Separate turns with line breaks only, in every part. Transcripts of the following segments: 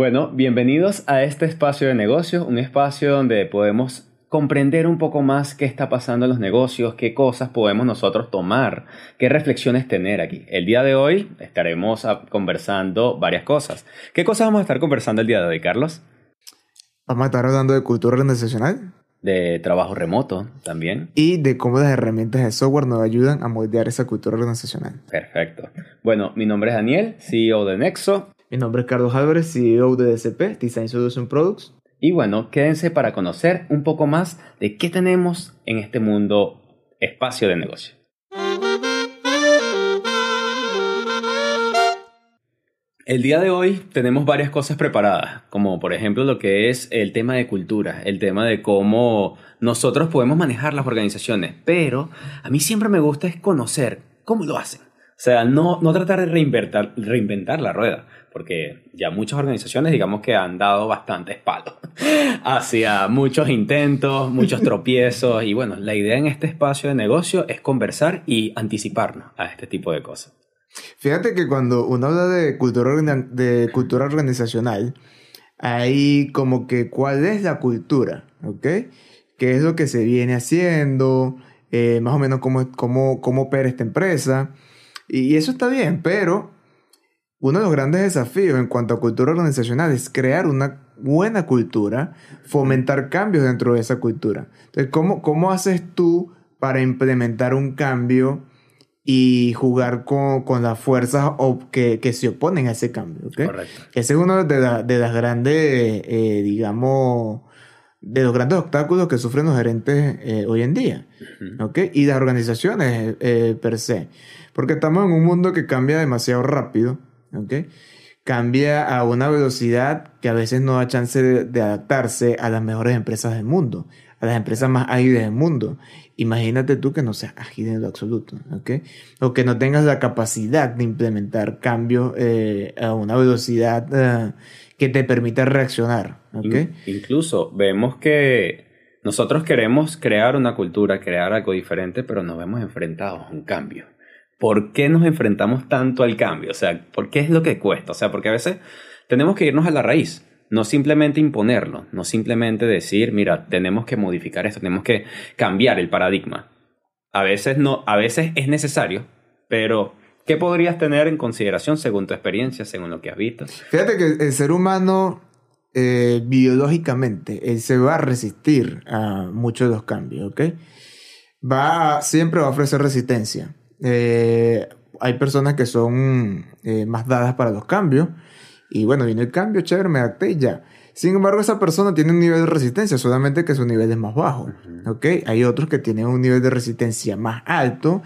Bueno, bienvenidos a este espacio de negocios, un espacio donde podemos comprender un poco más qué está pasando en los negocios, qué cosas podemos nosotros tomar, qué reflexiones tener aquí. El día de hoy estaremos conversando varias cosas. ¿Qué cosas vamos a estar conversando el día de hoy, Carlos?
Vamos a estar hablando de cultura organizacional.
De trabajo remoto también.
Y de cómo las herramientas de software nos ayudan a moldear esa cultura organizacional.
Perfecto. Bueno, mi nombre es Daniel, CEO de Nexo.
Mi nombre es Carlos Álvarez, CEO de DCP, Design Solution Products.
Y bueno, quédense para conocer un poco más de qué tenemos en este mundo espacio de negocio. El día de hoy tenemos varias cosas preparadas, como por ejemplo lo que es el tema de cultura, el tema de cómo nosotros podemos manejar las organizaciones, pero a mí siempre me gusta es conocer cómo lo hacen. O sea, no, no tratar de reinventar, reinventar la rueda, porque ya muchas organizaciones, digamos que han dado bastantes palos hacia muchos intentos, muchos tropiezos, y bueno, la idea en este espacio de negocio es conversar y anticiparnos a este tipo de cosas.
Fíjate que cuando uno habla de cultura, de cultura organizacional, hay como que cuál es la cultura, ¿ok? ¿Qué es lo que se viene haciendo? Eh, más o menos cómo, cómo, cómo opera esta empresa. Y eso está bien, pero uno de los grandes desafíos en cuanto a cultura organizacional es crear una buena cultura, fomentar cambios dentro de esa cultura. Entonces, ¿cómo, cómo haces tú para implementar un cambio y jugar con, con las fuerzas que, que, se oponen a ese cambio? Correcto. Ese es uno de, de las grandes, eh, digamos, de los grandes obstáculos que sufren los gerentes eh, hoy en día, Y las organizaciones eh, per se. Porque estamos en un mundo que cambia demasiado rápido, Cambia a una velocidad que a veces no da chance de, adaptarse a las mejores empresas del mundo, a las empresas más ágiles del mundo. Imagínate tú que no seas ágil en lo absoluto, O que no tengas la capacidad de implementar cambios eh, a una velocidad eh, que te permita reaccionar,
Incluso vemos que nosotros queremos crear una cultura, crear algo diferente, pero nos vemos enfrentados a un cambio. ¿Por qué nos enfrentamos tanto al cambio? O sea, ¿por qué es lo que cuesta? O sea, porque a veces tenemos que irnos a la raíz, no simplemente imponerlo, no simplemente decir, mira, tenemos que modificar esto, tenemos que cambiar el paradigma. A veces no, a veces es necesario, pero ¿qué podrías tener en consideración según tu experiencia, según lo que has visto?
Fíjate que el ser humano eh, biológicamente él se va a resistir a muchos de los cambios, ¿ok? Va, siempre va a ofrecer resistencia. Eh, hay personas que son eh, más dadas para los cambios. Y bueno, viene el cambio, chévere, me adapté y ya. Sin embargo, esa persona tiene un nivel de resistencia, solamente que su nivel es más bajo. ¿Ok? Hay otros que tienen un nivel de resistencia más alto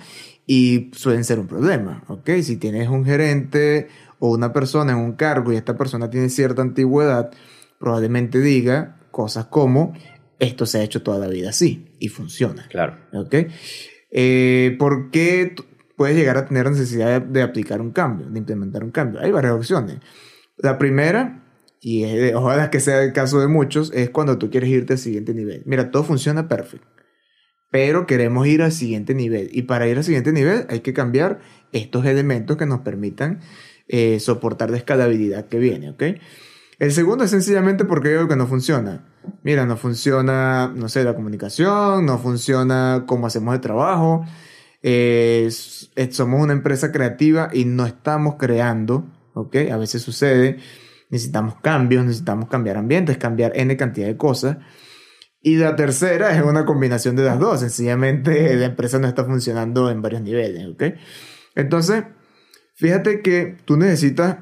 y suelen ser un problema. ¿Ok? Si tienes un gerente o una persona en un cargo y esta persona tiene cierta antigüedad, probablemente diga cosas como esto se ha hecho toda la vida así y funciona.
Claro.
¿Ok? Eh, ¿Por qué puedes llegar a tener necesidad de, aplicar un cambio, de implementar un cambio? Hay varias opciones. La primera, y ojalá que sea el caso de muchos, es cuando tú quieres irte al siguiente nivel. Mira, todo funciona perfecto, pero queremos ir al siguiente nivel. Y para ir al siguiente nivel hay que cambiar estos elementos que nos permitan eh, soportar la escalabilidad que viene, ¿ok? El segundo es sencillamente porque algo que no funciona. Mira, no funciona, no sé, la comunicación, no funciona cómo hacemos el trabajo. somos una empresa creativa y no estamos creando, ¿ok? A veces sucede, necesitamos cambios, necesitamos cambiar ambientes, cambiar N cantidad de cosas. Y la tercera es una combinación de las dos, sencillamente la empresa no está funcionando en varios niveles, ¿ok? Entonces, fíjate que tú necesitas,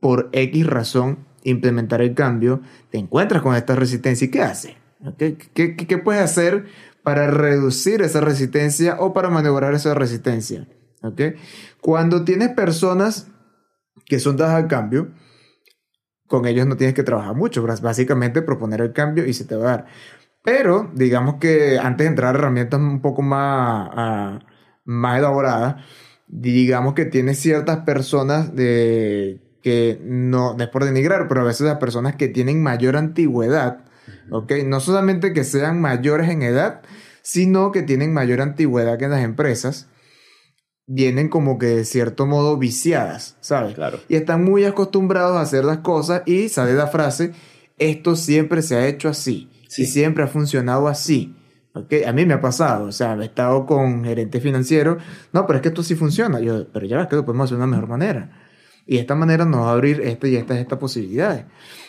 por X razón, implementar el cambio, te encuentras con esta resistencia y ¿qué haces? ¿Qué, qué, puedes hacer para reducir esa resistencia o para maniobrar esa resistencia? ¿Okay? Cuando tienes personas que son dadas al cambio, con ellos no tienes que trabajar mucho, básicamente proponer el cambio y se te va a dar. Pero digamos que antes de entrar a herramientas un poco más, más elaboradas, digamos que tienes ciertas personas de que no, es por denigrar, pero a veces las personas que tienen mayor antigüedad, ¿ok? No solamente que sean mayores en edad, sino que tienen mayor antigüedad que en las empresas, vienen como que de cierto modo viciadas, ¿sabes?
Claro.
Y están muy acostumbrados a hacer las cosas y sale la frase, esto siempre se ha hecho así
Sí.
y siempre ha funcionado así. ¿ok? A mí me ha pasado, o sea, he estado con gerente financiero, no, pero es que esto sí funciona. Yo, pero ya ves que lo podemos hacer de una mejor manera. Y de esta manera nos va a abrir esta y estas estas posibilidades.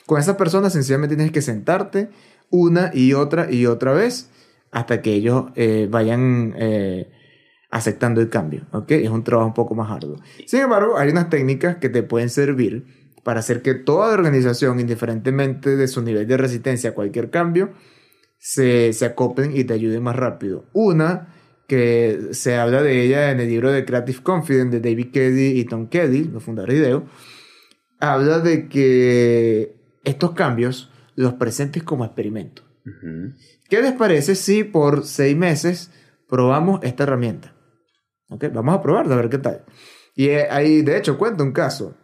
Con esas personas sencillamente tienes que sentarte una y otra y otra vez hasta que ellos eh, vayan eh, aceptando el cambio. ¿ok? Es un trabajo un poco más arduo. Sin embargo, hay unas técnicas que te pueden servir para hacer que toda organización, indiferentemente de su nivel de resistencia a cualquier cambio, se, se acoplen y te ayuden más rápido. Una que se habla de ella en el libro de Creative Confidence de David Kelly y Tom Kelly, los fundadores de IDEO, habla de que estos cambios los presentes como experimento.
Ujú.
¿Qué les parece si por seis meses probamos esta herramienta? ¿Ok? Vamos a probarla, a ver qué tal. Y eh, ahí, de hecho, cuento un caso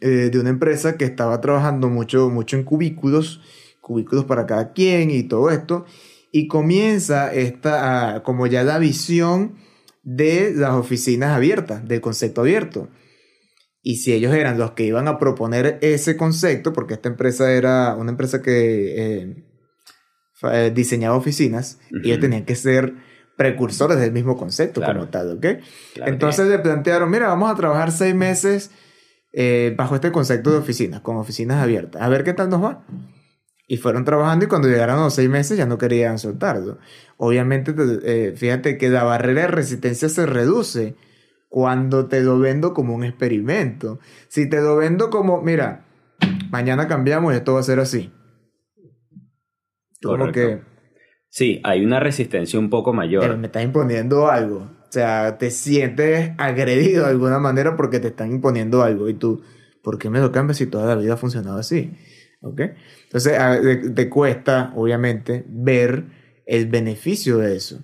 eh, de una empresa que estaba trabajando mucho, mucho en cubículos, cubículos para cada quien y todo esto, y comienza esta, como ya la visión de las oficinas abiertas, del concepto abierto. Y si ellos eran los que iban a proponer ese concepto, porque esta empresa era una empresa que eh, eh, diseñaba oficinas,
Ujú.
ellos tenían que ser precursores del mismo concepto
Claro.
como tal, ¿ok?
Claro
Entonces le plantearon, mira, vamos a trabajar seis meses eh, bajo este concepto de oficinas, con oficinas abiertas, a ver qué tal nos va. Y fueron trabajando y cuando llegaron a los seis meses ya no querían soltarlo. Obviamente, te- eh, fíjate que la barrera de resistencia se reduce cuando te lo vendo como un experimento. Si te lo vendo como, mira, mañana cambiamos y esto va a ser así. Como que
Sí, hay una resistencia un poco
pero
mayor.
me estás imponiendo algo. O sea, te sientes agredido de alguna manera porque te están imponiendo algo. Y tú, ¿por qué me lo cambias si toda la vida ha funcionado así? ¿Ok? Entonces, te cuesta, obviamente, ver el beneficio de eso.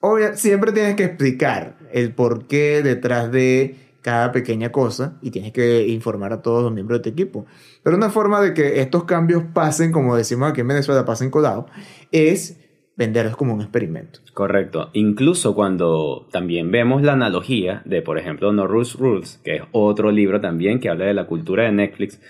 Obvia- siempre tienes que explicar el porqué detrás de cada pequeña cosa y tienes que informar a todos los miembros de tu equipo. Pero una forma de que estos cambios pasen, como decimos aquí en Venezuela, pasen colado, es venderlos como un experimento.
Correcto. Incluso cuando también vemos la analogía de, por ejemplo, No Rules Rules, que es otro libro también que habla de la cultura de Netflix,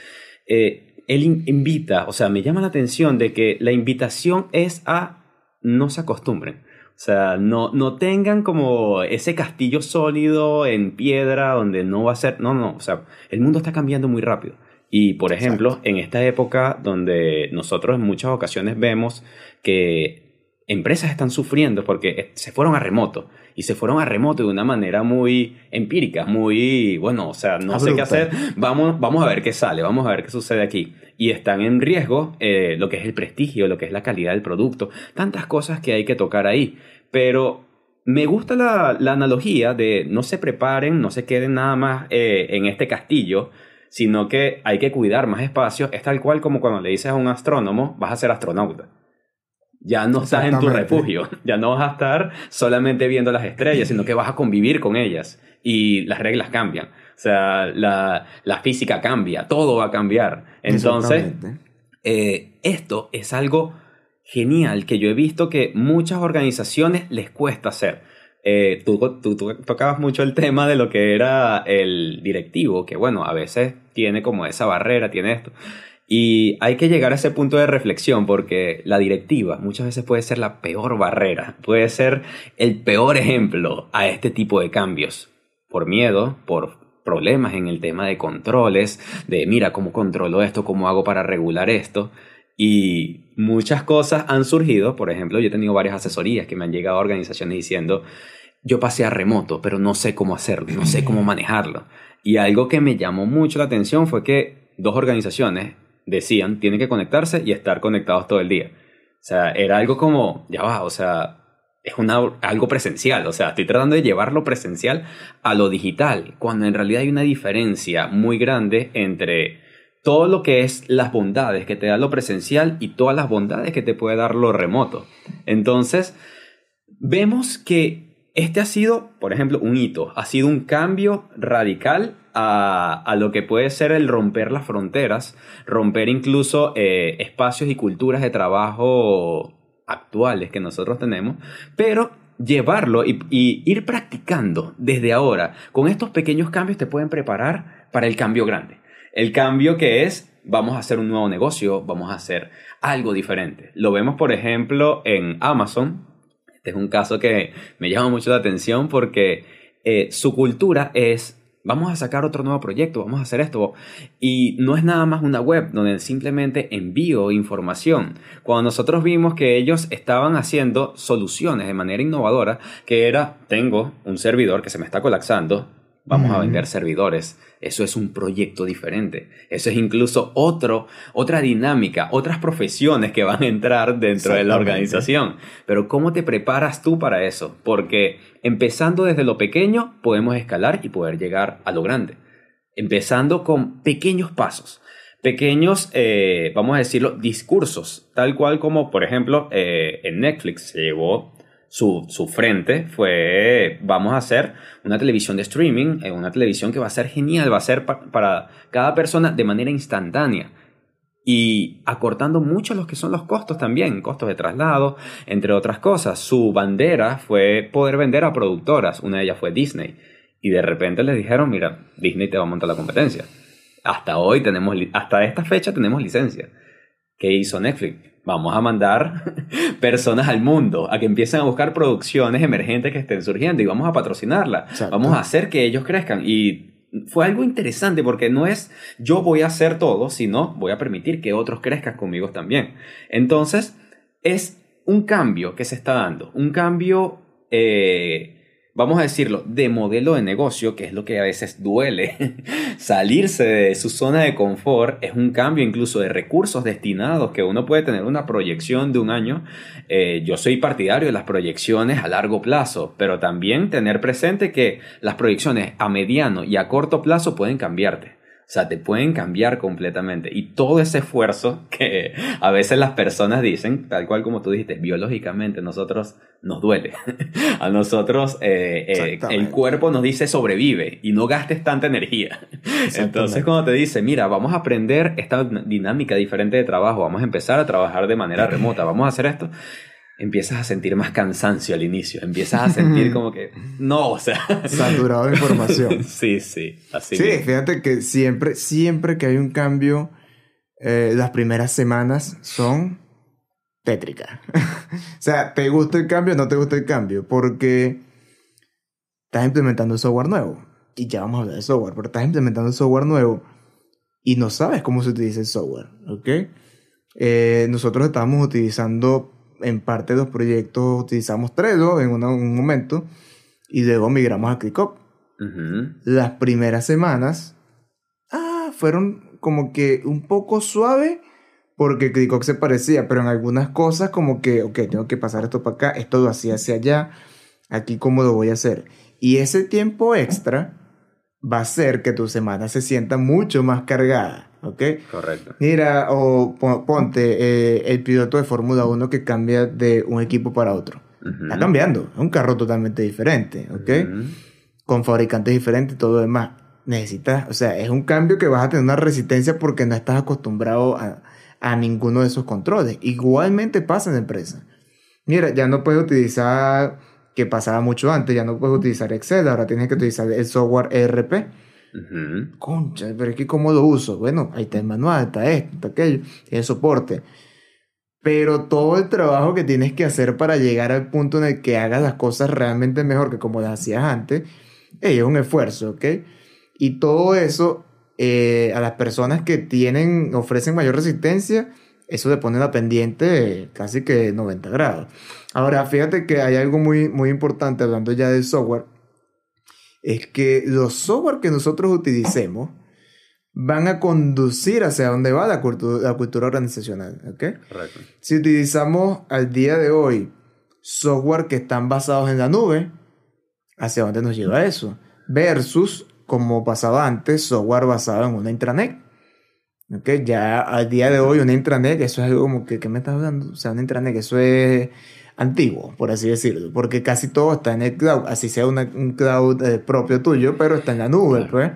eh, él in- invita, o sea, me llama la atención de que la invitación es a no se acostumbren. O sea, no, no tengan como ese castillo sólido en piedra donde no va a ser... No, no, o sea, el mundo está cambiando muy rápido. Y, por ejemplo, en esta época donde nosotros en muchas ocasiones vemos que empresas están sufriendo porque se fueron a remoto y se fueron a remoto de una manera muy empírica, muy, bueno, o sea, no sé qué
Abrupta.
hacer, vamos, vamos a ver qué sale, vamos a ver qué sucede aquí. Y están en riesgo eh, lo que es el prestigio, lo que es la calidad del producto, tantas cosas que hay que tocar ahí. Pero me gusta la, la analogía de no se preparen, no se queden nada más eh, en este castillo, sino que hay que cuidar más espacios. Es tal cual como cuando le dices a un astrónomo, vas a ser astronauta. Ya no estás en tu refugio, ya no vas a estar solamente viendo las estrellas, sino que vas a convivir con ellas y las reglas cambian. O sea, la, la física cambia, todo va a cambiar. Entonces, eh, esto es algo genial que yo he visto que muchas organizaciones les cuesta hacer. Eh, tú, tú- tú tocabas mucho el tema de lo que era el directivo, que bueno, a veces tiene como esa barrera, tiene esto. Y hay que llegar a ese punto de reflexión porque la directiva muchas veces puede ser la peor barrera, puede ser el peor ejemplo a este tipo de cambios. Por miedo, por problemas en el tema de controles, de mira cómo controlo esto, cómo hago para regular esto. Y muchas cosas han surgido, por ejemplo, yo he tenido varias asesorías que me han llegado a organizaciones diciendo, yo pasé a remoto, pero no sé cómo hacerlo, no sé cómo manejarlo. Y algo que me llamó mucho la atención fue que dos organizaciones decían, tienen que conectarse y estar conectados todo el día. O sea, era algo como, ya va, o sea, es una, algo presencial, o sea, estoy tratando de llevarlo presencial a lo digital, cuando en realidad hay una diferencia muy grande entre todo lo que es las bondades que te da lo presencial y todas las bondades que te puede dar lo remoto. Entonces, vemos que este ha sido, por ejemplo, un hito, ha sido un cambio radical a, lo que puede ser el romper las fronteras, romper incluso eh, espacios y culturas de trabajo actuales que nosotros tenemos, pero llevarlo y, y, ir practicando desde ahora. Con estos pequeños cambios te pueden preparar para el cambio grande. El cambio que es, vamos a hacer un nuevo negocio, vamos a hacer algo diferente. Lo vemos, por ejemplo, en Amazon. Este es un caso que me llama mucho la atención porque eh, su cultura es vamos a sacar otro nuevo proyecto, vamos a hacer esto. Y no es nada más una web donde simplemente envío información. Cuando nosotros vimos que ellos estaban haciendo soluciones de manera innovadora, que era, tengo un servidor que se me está colapsando, vamos a vender servidores. Eso es un proyecto diferente. Eso es incluso otro, otra dinámica, otras profesiones que van a entrar dentro de la organización. Pero ¿cómo te preparas tú para eso? Porque empezando desde lo pequeño podemos escalar y poder llegar a lo grande. Empezando con pequeños pasos. Pequeños, eh, vamos a decirlo, discursos, tal cual como, por ejemplo, eh, en Netflix se llevó su, frente fue, vamos a hacer una televisión de streaming, eh, una televisión que va a ser genial, va a ser para cada persona de manera instantánea y acortando mucho los que son los costos también, costos de traslado, entre otras cosas. Su bandera fue poder vender a productoras, una de ellas fue Disney, y de repente les dijeron, mira, Disney te va a montar la competencia. Hasta hoy tenemos, hasta esta fecha tenemos licencia. ¿Qué hizo Netflix? Vamos a mandar personas al mundo a que empiecen a buscar producciones emergentes que estén surgiendo y vamos a patrocinarla. Vamos a hacer que ellos crezcan. Y fue algo interesante porque no es yo voy a hacer todo, sino voy a permitir que otros crezcan conmigo también. Entonces, es un cambio que se está dando, un cambio... Eh, vamos a decirlo, de modelo de negocio, que es lo que a veces duele. Salirse de su zona de confort es un cambio incluso de recursos destinados, que uno puede tener una proyección de un año. Eh, yo soy partidario de las proyecciones a largo plazo, pero también tener presente que las proyecciones a mediano y a corto plazo pueden cambiarte. O sea, te pueden cambiar completamente. Y todo ese esfuerzo que a veces las personas dicen, tal cual como tú dijiste, biológicamente nosotros nos duele. a nosotros eh, eh, el cuerpo nos dice sobrevive y no gastes tanta energía. Entonces cuando te dice, mira, vamos a aprender esta dinámica diferente de trabajo, vamos a empezar a trabajar de manera remota, vamos a hacer esto empiezas a sentir más cansancio al inicio, empiezas a sentir como que no, o sea,
saturado de información.
sí, sí, así.
Sí, fíjate que siempre, siempre que hay un cambio, eh, las primeras semanas son tétricas. o sea, ¿te gusta el cambio o no te gusta el cambio? Porque estás implementando software nuevo. Y ya vamos a hablar de software, pero estás implementando software nuevo y no sabes cómo se utiliza el software, ¿ok? Eh, nosotros estamos utilizando en parte de los proyectos utilizamos Trello en un momento y luego migramos a ClickUp. Las primeras semanas ah, fueron como que un poco suave porque ClickUp se parecía, pero en algunas cosas como que, ok, tengo que pasar esto para acá, esto lo hacía hacia allá, aquí cómo lo voy a hacer. Y ese tiempo extra va a hacer que tu semana se sienta mucho más cargada. ¿ok?
Correcto.
Mira, o ponte eh, el piloto de Fórmula 1 que cambia de un equipo para otro. Está cambiando, es un carro totalmente diferente, ¿ok? Con fabricantes diferentes y todo lo demás. Necesitas, o sea, es un cambio que vas a tener una resistencia porque no estás acostumbrado a, a ninguno de esos controles. Igualmente pasa en la empresa. Mira, ya no puedes utilizar, que pasaba mucho antes, ya no puedes utilizar Excel, ahora tienes que utilizar el software ERP Concha, pero es que ¿cómo lo uso? Bueno, ahí está el manual, está esto, está aquello, tiene soporte. Pero todo el trabajo que tienes que hacer para llegar al punto en el que hagas las cosas realmente mejor que como las hacías antes, es un esfuerzo, ¿ok? Y todo eso, eh, a las personas que tienen, ofrecen mayor resistencia, eso le pone la pendiente casi que 90 grados. Ahora, fíjate que hay algo muy, muy importante hablando ya del software es que los software que nosotros utilicemos van a conducir hacia dónde va la cultura, la cultura organizacional. ¿okay?
Correcto.
Si utilizamos al día de hoy software que están basados en la nube, ¿hacia dónde nos lleva eso? Versus, como pasaba antes, software basado en una intranet. ¿Okay? Ya al día de hoy una intranet, eso es algo como que, ¿qué me estás hablando? O sea, una intranet, eso es antiguo, por así decirlo, porque casi todo está en el cloud, así sea un cloud eh, propio tuyo, pero está en la nube, pues.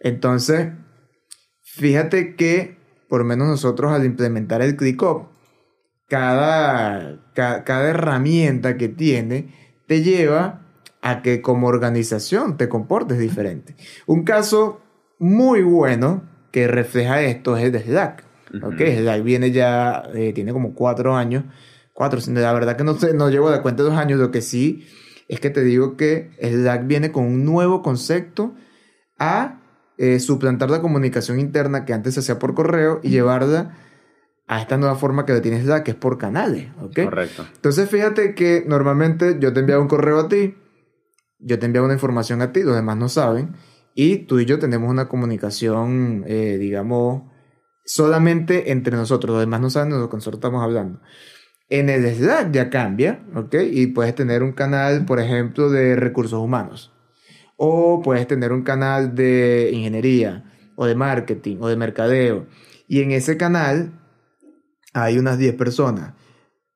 Entonces, fíjate que, por lo menos nosotros al implementar el ClickUp, cada, cada, cada herramienta que tiene te lleva a que como organización te comportes diferente. Un caso muy bueno que refleja esto es el de Slack. Slack viene ya, eh, tiene como cuatro años, cuatro, la verdad que no, sé, no llevo de cuenta dos años, lo que sí es que te digo que Slack viene con un nuevo concepto a eh, suplantar la comunicación interna que antes se hacía por correo y llevarla a esta nueva forma que lo tienes Slack, que es por canales, ¿ok?
Correcto.
Entonces fíjate que normalmente yo te enviaba un correo a ti, yo te enviaba una información a ti, los demás no saben, y tú y yo tenemos una comunicación, eh, digamos, solamente entre nosotros, los demás no saben de lo que nosotros estamos hablando. En el Slack ya cambia, ¿ok? Y puedes tener un canal, por ejemplo, de recursos humanos. O puedes tener un canal de ingeniería, o de marketing, o de mercadeo. Y en ese canal hay unas 10 personas.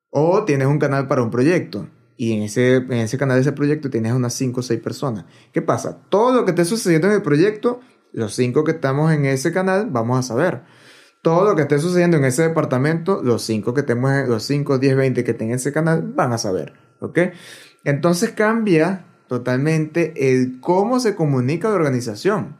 O tienes un canal para un proyecto. Y en ese, en ese canal de ese proyecto tienes unas 5 o 6 personas. ¿Qué pasa? Todo lo que esté sucediendo en el proyecto, los 5 que estamos en ese canal vamos a saber. Todo lo que esté sucediendo en ese departamento, los 5 que estemos, los 5, 10, 20 que estén en ese canal van a saber. ¿Ok? Entonces cambia totalmente el cómo se comunica la organización.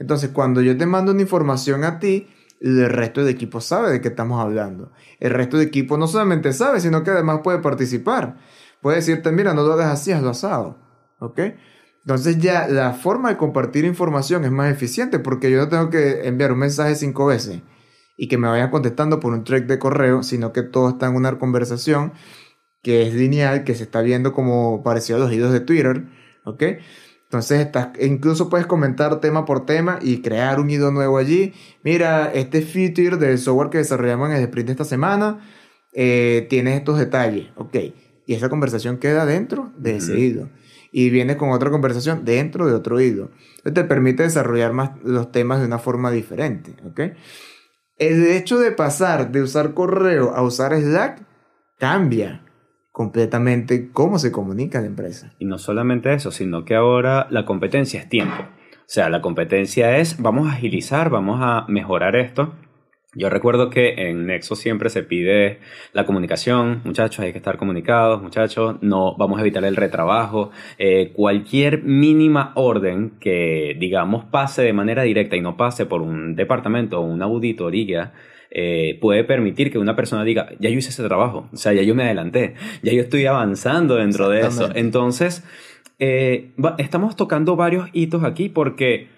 Entonces, cuando yo te mando una información a ti, el resto del equipo sabe de qué estamos hablando. El resto del equipo no solamente sabe, sino que además puede participar. Puede decirte, mira, no lo hagas así, hazlo asado. ¿Ok? Entonces ya la forma de compartir información es más eficiente porque yo no tengo que enviar un mensaje cinco veces y que me vayan contestando por un track de correo, sino que todo está en una conversación que es lineal, que se está viendo como parecido a los hilos de Twitter. ¿Ok? Entonces, estás, incluso puedes comentar tema por tema y crear un hilo nuevo allí. Mira, este feature del software que desarrollamos en el sprint esta semana eh, tiene estos detalles. Ok. Y esa conversación queda dentro de ese hilo. Y viene con otra conversación dentro de otro hilo. Entonces, te permite desarrollar más los temas de una forma diferente. Ok. El hecho de pasar de usar correo a usar Slack cambia completamente cómo se comunica la empresa.
Y no solamente eso, sino que ahora la competencia es tiempo. O sea, la competencia es, vamos a agilizar, vamos a mejorar esto. Yo recuerdo que en Nexo siempre se pide la comunicación, muchachos, hay que estar comunicados, muchachos, no vamos a evitar el retrabajo, eh, cualquier mínima orden que, digamos, pase de manera directa y no pase por un departamento o una auditoría, eh, puede permitir que una persona diga, ya yo hice ese trabajo, o sea, ya yo me adelanté, ya yo estoy avanzando dentro de eso. Entonces, eh, estamos tocando varios hitos aquí porque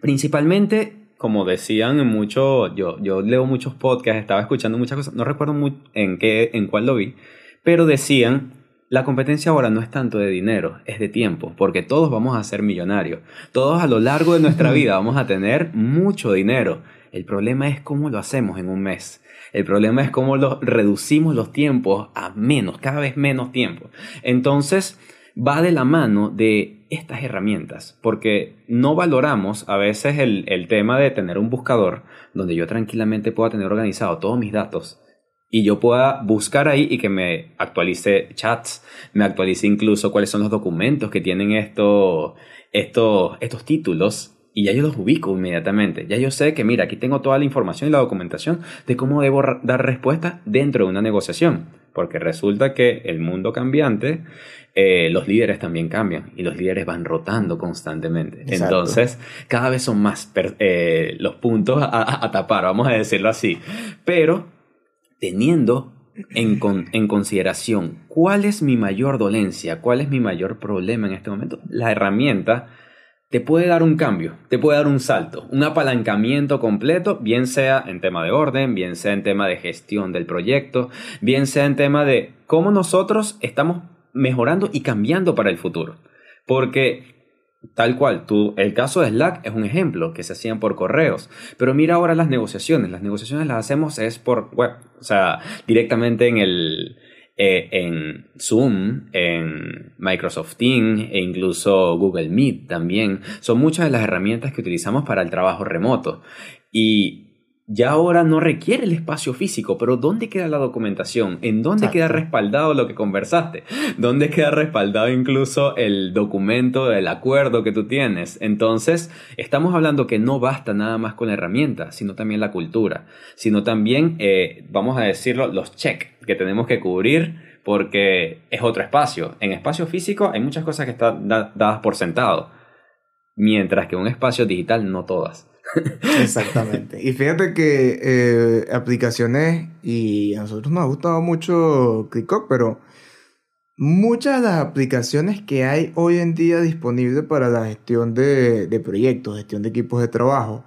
principalmente como decían mucho, yo, yo leo muchos podcasts, estaba escuchando muchas cosas, no recuerdo muy en qué, en cuál lo vi, pero decían, la competencia ahora no es tanto de dinero, es de tiempo, porque todos vamos a ser millonarios, todos a lo largo de nuestra vida vamos a tener mucho dinero el problema es cómo lo hacemos en un mes. El problema es cómo lo reducimos los tiempos a menos, cada vez menos tiempo. Entonces, va de la mano de estas herramientas, porque no valoramos a veces el, el tema de tener un buscador donde yo tranquilamente pueda tener organizado todos mis datos y yo pueda buscar ahí y que me actualice chats, me actualice incluso cuáles son los documentos que tienen estos, estos, estos títulos y ya yo los ubico inmediatamente. Ya yo sé que, mira, aquí tengo toda la información y la documentación de cómo debo dar respuesta dentro de una negociación. Porque resulta que el mundo cambiante, eh, los líderes también cambian y los líderes van rotando constantemente. Entonces, cada vez son más eh, los puntos a, tapar, vamos a decirlo así. Pero teniendo en, en, consideración cuál es mi mayor dolencia, cuál es mi mayor problema en este momento, la herramienta te puede dar un cambio, te puede dar un salto, un apalancamiento completo, bien sea en tema de orden, bien sea en tema de gestión del proyecto, bien sea en tema de cómo nosotros estamos mejorando y cambiando para el futuro. Porque Tal cual, tú, el caso de Slack es un ejemplo que se hacían por correos, pero mira ahora las negociaciones, las negociaciones las hacemos es por web, o sea, directamente en el, eh, en Zoom, en Microsoft Teams e incluso Google Meet también. Son muchas de las herramientas que utilizamos para el trabajo remoto. Y ya ahora no requiere el espacio físico, pero ¿dónde queda la documentación? ¿En dónde queda respaldado lo que conversaste? ¿Dónde queda respaldado incluso el documento del acuerdo que tú tienes? Entonces, estamos hablando que no basta nada más con la herramienta, sino también la cultura, sino también, eh, vamos a decirlo, los check que tenemos que cubrir porque es otro espacio. En espacio físico hay muchas cosas que están dadas por sentado, mientras que en un espacio digital no todas.
Exactamente. Y fíjate que eh, aplicaciones, y a nosotros nos ha gustado mucho ClickUp, pero muchas de las aplicaciones que hay hoy en día disponibles para la gestión de, proyectos, gestión de equipos de trabajo,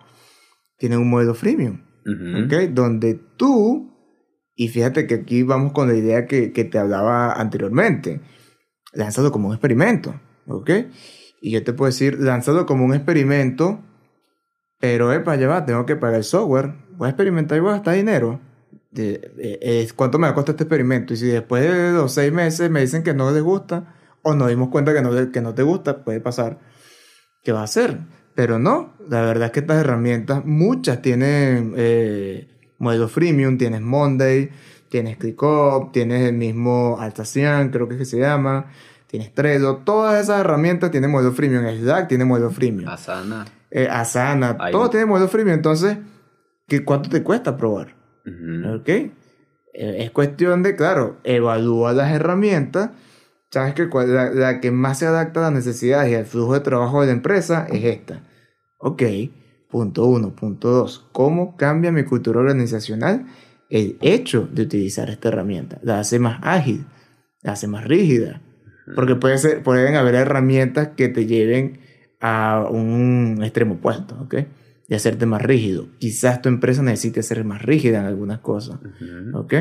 tienen un modelo freemium. Donde tú, y fíjate que aquí vamos con la idea que, te hablaba anteriormente, lánzalo como un experimento. ¿Ok? Y yo te puedo decir, lánzalo como un experimento pero, epa, lleva, tengo que pagar el software, voy a experimentar y voy a gastar dinero. De, ¿Cuánto me va a costar este experimento? Y si después de los seis meses me dicen que no les gusta, o nos dimos cuenta que no, que no te gusta, puede pasar. ¿Qué va a hacer? Pero no, la verdad es que estas herramientas, muchas tienen eh, freemium, tienes Monday, tienes ClickUp, tienes el mismo Altacian, creo que, es que se llama, tienes Trello, todas esas herramientas tienen modelo freemium, Slack tiene modelo freemium.
Asana
eh, Asana, todo tiene modelo freemium. Entonces, ¿qué, ¿cuánto te cuesta probar? ¿Ok? Eh, es cuestión de, claro, evalúa las herramientas. Sabes que la, la, que más se adapta a las necesidades y al flujo de trabajo de la empresa es esta. Ok, punto uno. Punto dos, ¿cómo cambia mi cultura organizacional el hecho de utilizar esta herramienta? La hace más ágil, la hace más rígida. Porque puede ser, pueden haber herramientas que te lleven a un extremo opuesto, ¿ok? Y hacerte más rígido. Quizás tu empresa necesite ser más rígida en algunas cosas, ¿ok?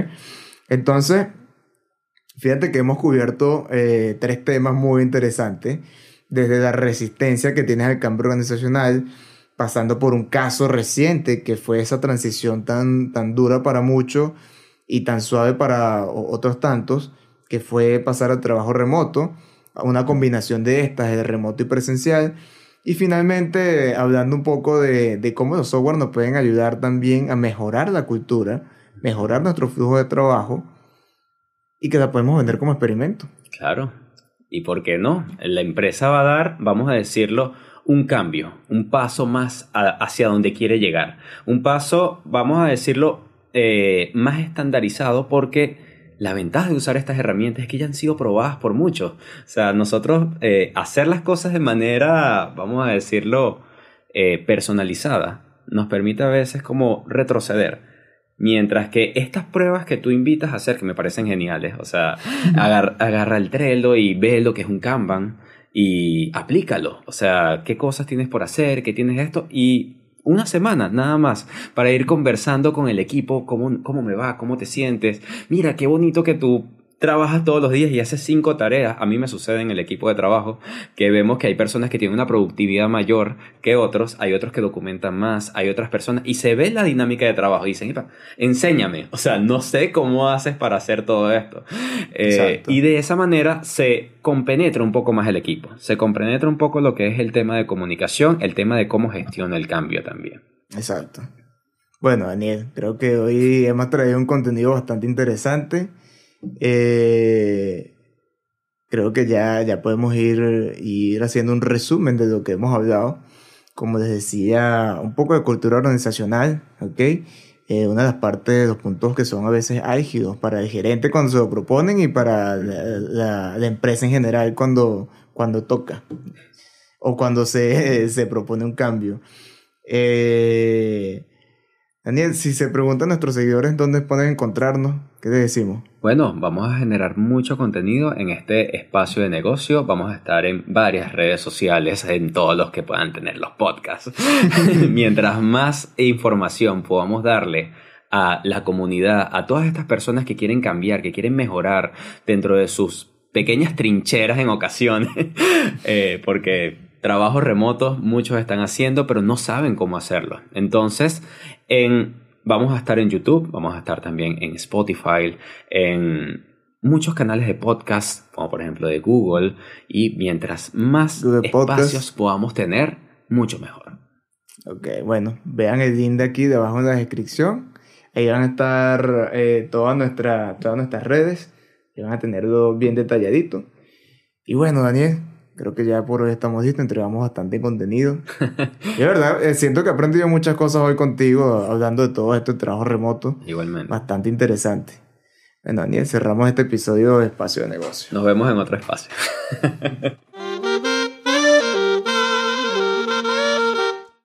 Entonces, fíjate que hemos cubierto eh, tres temas muy interesantes, desde la resistencia que tienes al cambio organizacional, pasando por un caso reciente que fue esa transición tan, tan dura para muchos y tan suave para otros tantos, que fue pasar al trabajo remoto, una combinación de estas, de remoto y presencial. Y finalmente, hablando un poco de, cómo los software nos pueden ayudar también a mejorar la cultura, mejorar nuestro flujo de trabajo y que la podemos vender como experimento.
Claro. ¿Y por qué no? La empresa va a dar, vamos a decirlo, un cambio, un paso más hacia donde quiere llegar. Un paso, vamos a decirlo, eh, más estandarizado porque la ventaja de usar estas herramientas es que ya han sido probadas por muchos. O sea, nosotros eh, hacer las cosas de manera, vamos a decirlo, eh, personalizada, nos permite a veces como retroceder. Mientras que estas pruebas que tú invitas a hacer, que me parecen geniales, o sea, agarra el Trello y ve lo que es un Kanban y aplícalo. O sea, qué cosas tienes por hacer, qué tienes esto y una semana nada más para ir conversando con el equipo, cómo, cómo me va, cómo te sientes. Mira, qué bonito que tú trabajas todos los días y haces cinco tareas. A mí me sucede en el equipo de trabajo que vemos que hay personas que tienen una productividad mayor que otros, hay otros que documentan más, hay otras personas y se ve la dinámica de trabajo. Y dicen, enséñame, o sea, no sé cómo haces para hacer todo esto. Eh, y de esa manera se compenetra un poco más el equipo, se compenetra un poco lo que es el tema de comunicación, el tema de cómo gestiona el cambio también.
Exacto. Bueno, Daniel, creo que hoy hemos traído un contenido bastante interesante. Eh, creo que ya, ya podemos ir, ir haciendo un resumen de lo que hemos hablado. Como les decía, un poco de cultura organizacional, ¿ok? Eh, una de las partes, de los puntos que son a veces álgidos para el gerente cuando se lo proponen y para la, la, empresa en general cuando, cuando toca o cuando se, se propone un cambio. Eh, Daniel, si se preguntan nuestros seguidores dónde pueden encontrarnos, ¿qué les decimos?
Bueno, vamos a generar mucho contenido en este espacio de negocio. Vamos a estar en varias redes sociales, en todos los que puedan tener los podcasts. Mientras más información podamos darle a la comunidad, a todas estas personas que quieren cambiar, que quieren mejorar dentro de sus pequeñas trincheras en ocasiones, eh, porque trabajos remotos muchos están haciendo, pero no saben cómo hacerlo. Entonces, en, vamos a estar en YouTube, vamos a estar también en Spotify, en muchos canales de podcast, como por ejemplo de Google, y mientras más espacios podamos tener, mucho mejor.
Ok, bueno, vean el link de aquí debajo en la descripción. Ahí van a estar eh, todas, nuestra, todas nuestras redes y van a tenerlo bien detalladito. Y bueno, Daniel, Creo que ya por hoy estamos listos, entregamos bastante contenido. y es verdad, eh, siento que he aprendido muchas cosas hoy contigo, hablando de todo esto, trabajo remoto.
Igualmente.
Bastante interesante. Bueno, Daniel, cerramos este episodio de Espacio de Negocio.
Nos vemos en otro espacio.